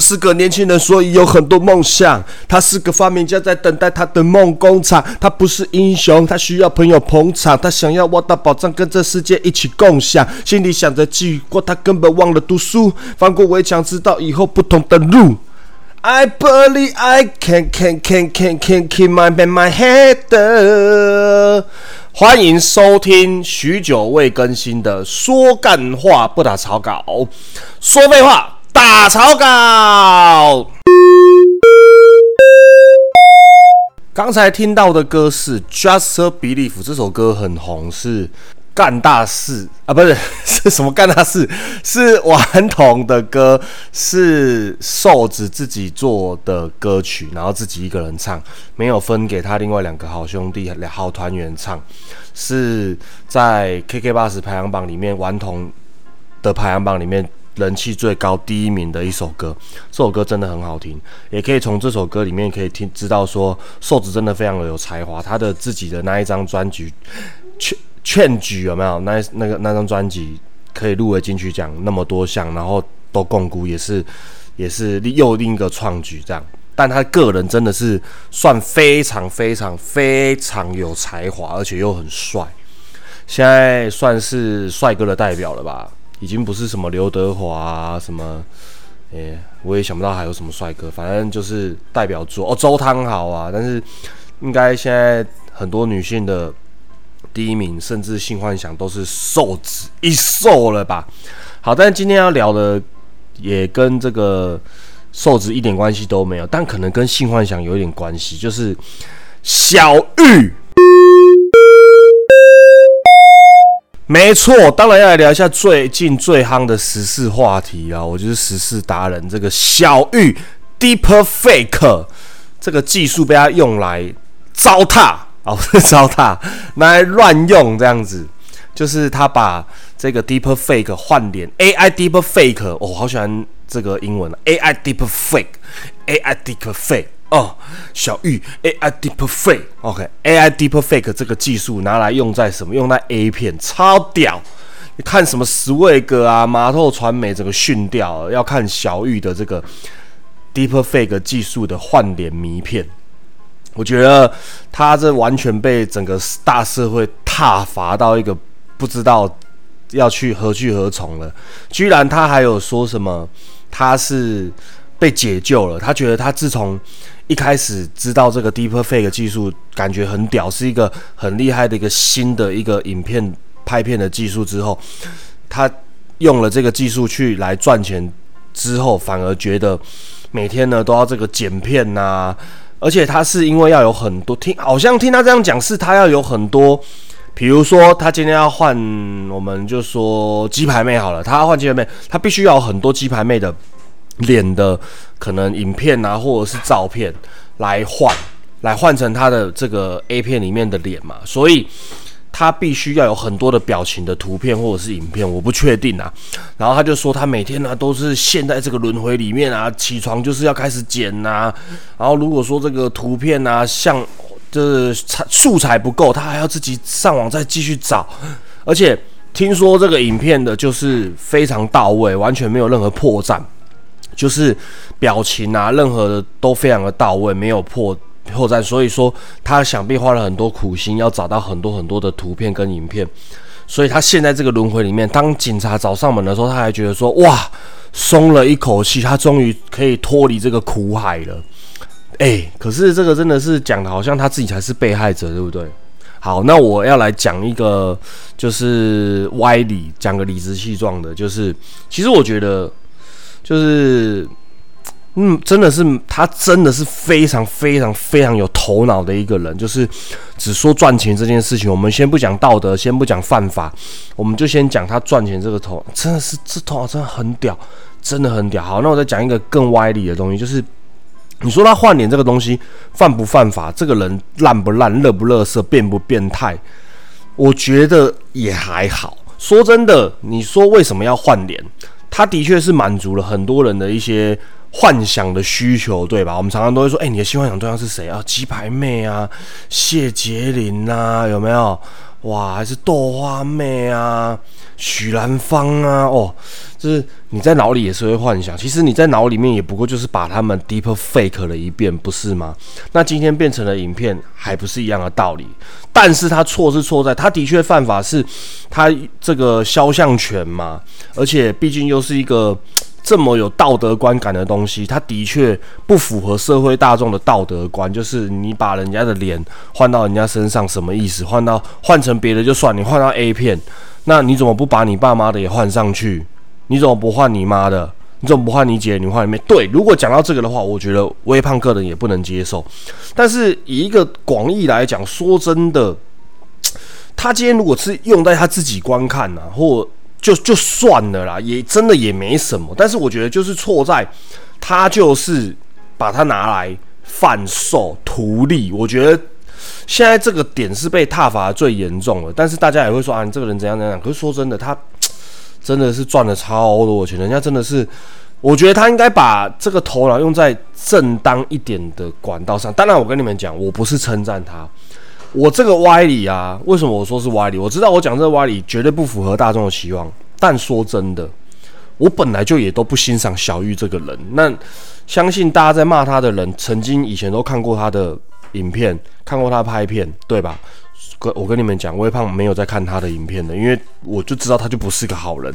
是个年轻人，所以有很多梦想。他是个发明家，在等待他的梦工厂。他不是英雄，他需要朋友捧场。他想要挖到宝藏，跟这世界一起共享。心里想着记过，他根本忘了读书。翻过围墙，知道以后不同的路。I believe I can can can can can keep my my head。欢迎收听许久未更新的说干话不打草稿，说废话打草稿。刚才听到的歌是《Just a Belief》，这首歌很红，是干大事啊，不是 是什么干大事？是顽童的歌，是瘦子自己做的歌曲，然后自己一个人唱，没有分给他另外两个好兄弟、好团员唱，是在 KK 八十排行榜里面顽童的排行榜里面。人气最高第一名的一首歌，这首歌真的很好听，也可以从这首歌里面可以听知道说，瘦子真的非常的有才华。他的自己的那一张专辑，劝劝举有没有？那那个那张专辑可以入围金曲奖那么多项，然后都共估也是也是又另一个创举这样。但他个人真的是算非常非常非常有才华，而且又很帅，现在算是帅哥的代表了吧。已经不是什么刘德华啊，什么，诶，我也想不到还有什么帅哥，反正就是代表作哦，周汤豪啊，但是应该现在很多女性的第一名，甚至性幻想都是瘦子一瘦了吧？好，但今天要聊的也跟这个瘦子一点关系都没有，但可能跟性幻想有一点关系，就是小玉。没错，当然要来聊一下最近最夯的时事话题啊！我就是时事达人，这个小玉 Deep Fake 这个技术被他用来糟蹋哦，糟蹋，拿来乱用这样子，就是他把这个 Deep Fake 换脸 AI Deep Fake，我好喜欢这个英文 AI Deep Fake，AI Deep Fake。哦，小玉 AI Deepfake，OK，AI Deepfake 这个技术拿来用在什么？用在 A 片，超屌！你看什么 Swag 啊，麻透传媒整个训掉，要看小玉的这个 Deepfake 技术的换脸迷片。我觉得他这完全被整个大社会踏伐到一个不知道要去何去何从了。居然他还有说什么？他是被解救了？他觉得他自从一开始知道这个 Deepfake 技术，感觉很屌，是一个很厉害的一个新的一个影片拍片的技术。之后，他用了这个技术去来赚钱，之后反而觉得每天呢都要这个剪片呐，而且他是因为要有很多听，好像听他这样讲，是他要有很多，比如说他今天要换，我们就说鸡排妹好了，他要换鸡排妹，他必须要有很多鸡排妹的。脸的可能影片啊，或者是照片来换，来换成他的这个 A 片里面的脸嘛，所以他必须要有很多的表情的图片或者是影片，我不确定啊。然后他就说他每天呢都是陷在这个轮回里面啊，起床就是要开始剪呐。然后如果说这个图片啊像就是素材不够，他还要自己上网再继续找。而且听说这个影片的就是非常到位，完全没有任何破绽。就是表情啊，任何的都非常的到位，没有破破绽。所以说他想必花了很多苦心，要找到很多很多的图片跟影片。所以他现在这个轮回里面，当警察找上门的时候，他还觉得说：“哇，松了一口气，他终于可以脱离这个苦海了。”哎，可是这个真的是讲的好像他自己才是被害者，对不对？好，那我要来讲一个就是歪理，讲个理直气壮的，就是其实我觉得。就是，嗯，真的是他，真的是非常非常非常有头脑的一个人。就是只说赚钱这件事情，我们先不讲道德，先不讲犯法，我们就先讲他赚钱这个头，真的是这头脑真的很屌，真的很屌。好，那我再讲一个更歪理的东西，就是你说他换脸这个东西犯不犯法？这个人烂不烂、乐不乐色、变不变态？我觉得也还好。说真的，你说为什么要换脸？他的确是满足了很多人的一些幻想的需求，对吧？我们常常都会说，哎，你的新幻想对象是谁啊？鸡排妹啊，谢杰林呐，有没有？哇，还是豆花妹啊，许兰芳啊，哦，就是你在脑里也是会幻想，其实你在脑里面也不过就是把他们 deep fake 了一遍，不是吗？那今天变成了影片，还不是一样的道理？但是他错是错在，他的确犯法是，他这个肖像权嘛，而且毕竟又是一个。这么有道德观感的东西，它的确不符合社会大众的道德观。就是你把人家的脸换到人家身上，什么意思？换到换成别的就算，你换到 A 片，那你怎么不把你爸妈的也换上去？你怎么不换你妈的？你怎么不换你姐？你换里面？对，如果讲到这个的话，我觉得微胖个人也不能接受。但是以一个广义来讲，说真的，他今天如果是用在他自己观看啊，或就就算了啦，也真的也没什么。但是我觉得就是错在，他就是把它拿来贩售图利。我觉得现在这个点是被踏伐最严重的。但是大家也会说啊，你这个人怎样怎样。可是说真的，他真的是赚了超多钱。人家真的是，我觉得他应该把这个头脑用在正当一点的管道上。当然，我跟你们讲，我不是称赞他。我这个歪理啊，为什么我说是歪理？我知道我讲这个歪理绝对不符合大众的期望，但说真的，我本来就也都不欣赏小玉这个人。那相信大家在骂他的人，曾经以前都看过他的影片，看过他拍片，对吧？我跟你们讲，微胖没有在看他的影片的，因为我就知道他就不是个好人。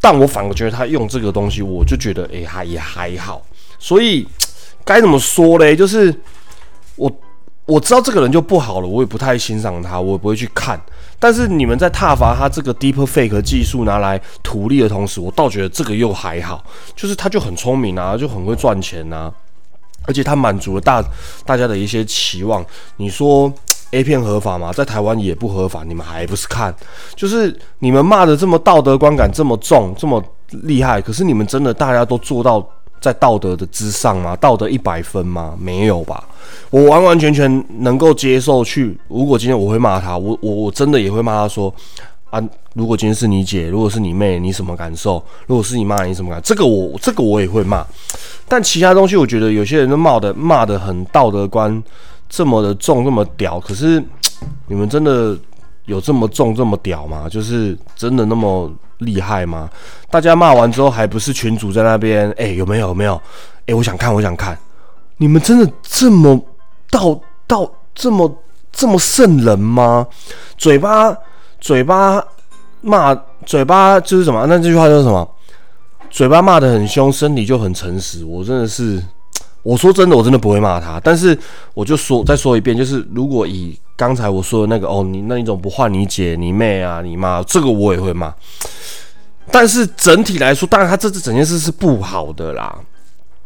但我反而觉得他用这个东西，我就觉得哎，还也还好。所以该怎么说嘞？就是我。我知道这个人就不好了，我也不太欣赏他，我也不会去看。但是你们在挞伐他这个 deep fake 技术拿来图利的同时，我倒觉得这个又还好，就是他就很聪明啊，就很会赚钱呐，而且他满足了大大家的一些期望。你说 A 片合法吗？在台湾也不合法，你们还不是看？就是你们骂的这么道德观感这么重，这么厉害，可是你们真的大家都做到？在道德的之上吗？道德一百分吗？没有吧。我完完全全能够接受去。如果今天我会骂他，我我我真的也会骂他说啊，如果今天是你姐，如果是你妹，你什么感受？如果是你妈，你什么感？这个我这个我也会骂。但其他东西，我觉得有些人都骂的骂的很道德观这么的重，这么屌。可是你们真的有这么重这么屌吗？就是真的那么？厉害吗？大家骂完之后，还不是群主在那边？哎，有没有？有没有？哎，我想看，我想看。你们真的这么到到这么这么圣人吗？嘴巴嘴巴骂，嘴巴就是什么？那这句话叫什么？嘴巴骂的很凶，身体就很诚实。我真的是，我说真的，我真的不会骂他。但是我就说再说一遍，就是如果以刚才我说的那个哦，你那你怎么不换你姐、你妹啊、你妈，这个我也会骂。但是整体来说，当然他这次整件事是不好的啦。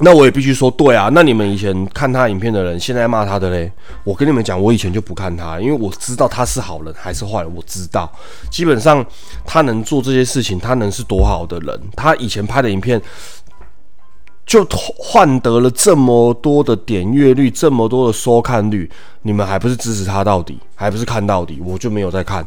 那我也必须说，对啊。那你们以前看他影片的人，现在骂他的嘞？我跟你们讲，我以前就不看他，因为我知道他是好人还是坏人。我知道，基本上他能做这些事情，他能是多好的人。他以前拍的影片就换得了这么多的点阅率，这么多的收看率，你们还不是支持他到底，还不是看到底？我就没有在看。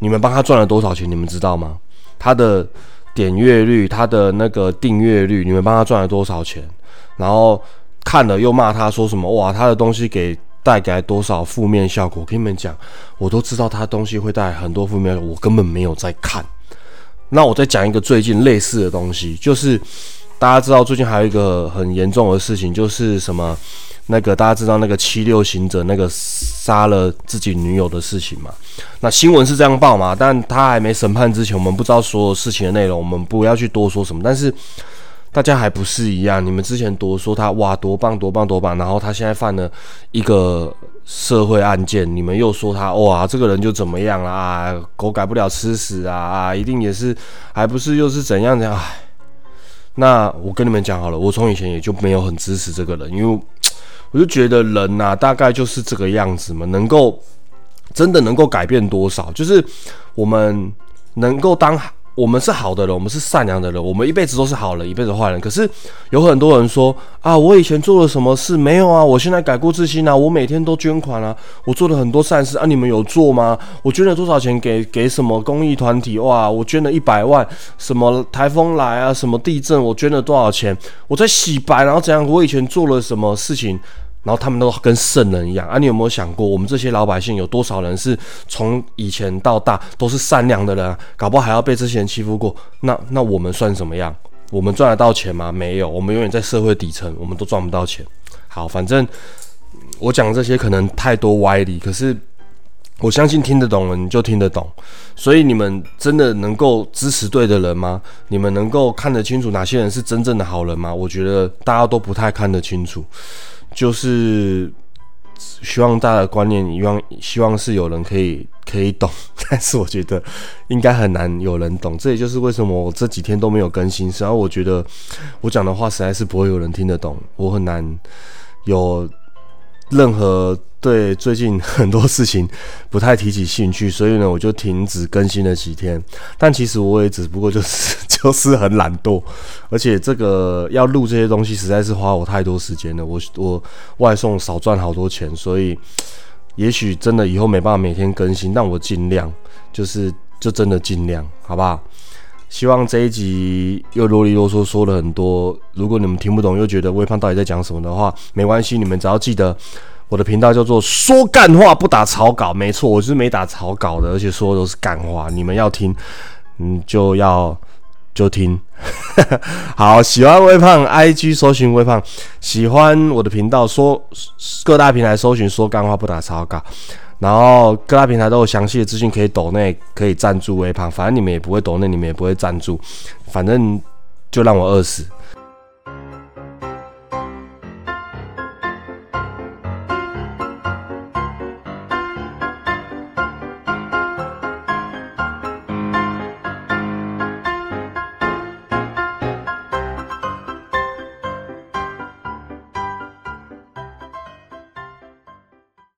你们帮他赚了多少钱？你们知道吗？他的点阅率，他的那个订阅率，你们帮他赚了多少钱？然后看了又骂他说什么？哇，他的东西给带来多少负面效果？跟你们讲，我都知道他东西会带来很多负面，我根本没有在看。那我再讲一个最近类似的东西，就是大家知道最近还有一个很严重的事情，就是什么？那个大家知道那个七六行者那个杀了自己女友的事情嘛？那新闻是这样报嘛？但他还没审判之前，我们不知道所有事情的内容，我们不要去多说什么。但是大家还不是一样？你们之前多说他哇多棒多棒多棒，然后他现在犯了一个社会案件，你们又说他哇这个人就怎么样啊？狗改不了吃屎啊啊！一定也是还不是又是怎样怎样？那我跟你们讲好了，我从以前也就没有很支持这个人，因为。我就觉得人呐，大概就是这个样子嘛，能够真的能够改变多少？就是我们能够当。我们是好的人，我们是善良的人，我们一辈子都是好人，一辈子坏人。可是有很多人说啊，我以前做了什么事没有啊？我现在改过自新啊，我每天都捐款啊，我做了很多善事啊，你们有做吗？我捐了多少钱给给什么公益团体？哇，我捐了一百万，什么台风来啊，什么地震，我捐了多少钱？我在洗白，然后怎样？我以前做了什么事情？然后他们都跟圣人一样啊！你有没有想过，我们这些老百姓有多少人是从以前到大都是善良的人，搞不好还要被这些人欺负过？那那我们算什么样？我们赚得到钱吗？没有，我们永远在社会底层，我们都赚不到钱。好，反正我讲这些可能太多歪理，可是我相信听得懂了你就听得懂。所以你们真的能够支持对的人吗？你们能够看得清楚哪些人是真正的好人吗？我觉得大家都不太看得清楚。就是希望大家的观念，希望希望是有人可以可以懂，但是我觉得应该很难有人懂。这也就是为什么我这几天都没有更新。然后我觉得我讲的话实在是不会有人听得懂，我很难有任何。对最近很多事情不太提起兴趣，所以呢，我就停止更新了几天。但其实我也只不过就是 就是很懒惰，而且这个要录这些东西实在是花我太多时间了。我我外送少赚好多钱，所以也许真的以后没办法每天更新，但我尽量就是就真的尽量，好不好？希望这一集又啰里啰嗦说了很多，如果你们听不懂又觉得微胖到底在讲什么的话，没关系，你们只要记得。我的频道叫做说干话不打草稿，没错，我是没打草稿的，而且说的都是干话。你们要听，嗯，就要就听。好，喜欢微胖，IG 搜寻微胖。喜欢我的频道，说各大平台搜寻说干话不打草稿，然后各大平台都有详细的资讯可以抖内，可以赞助微胖。反正你们也不会抖内，你们也不会赞助，反正就让我饿死。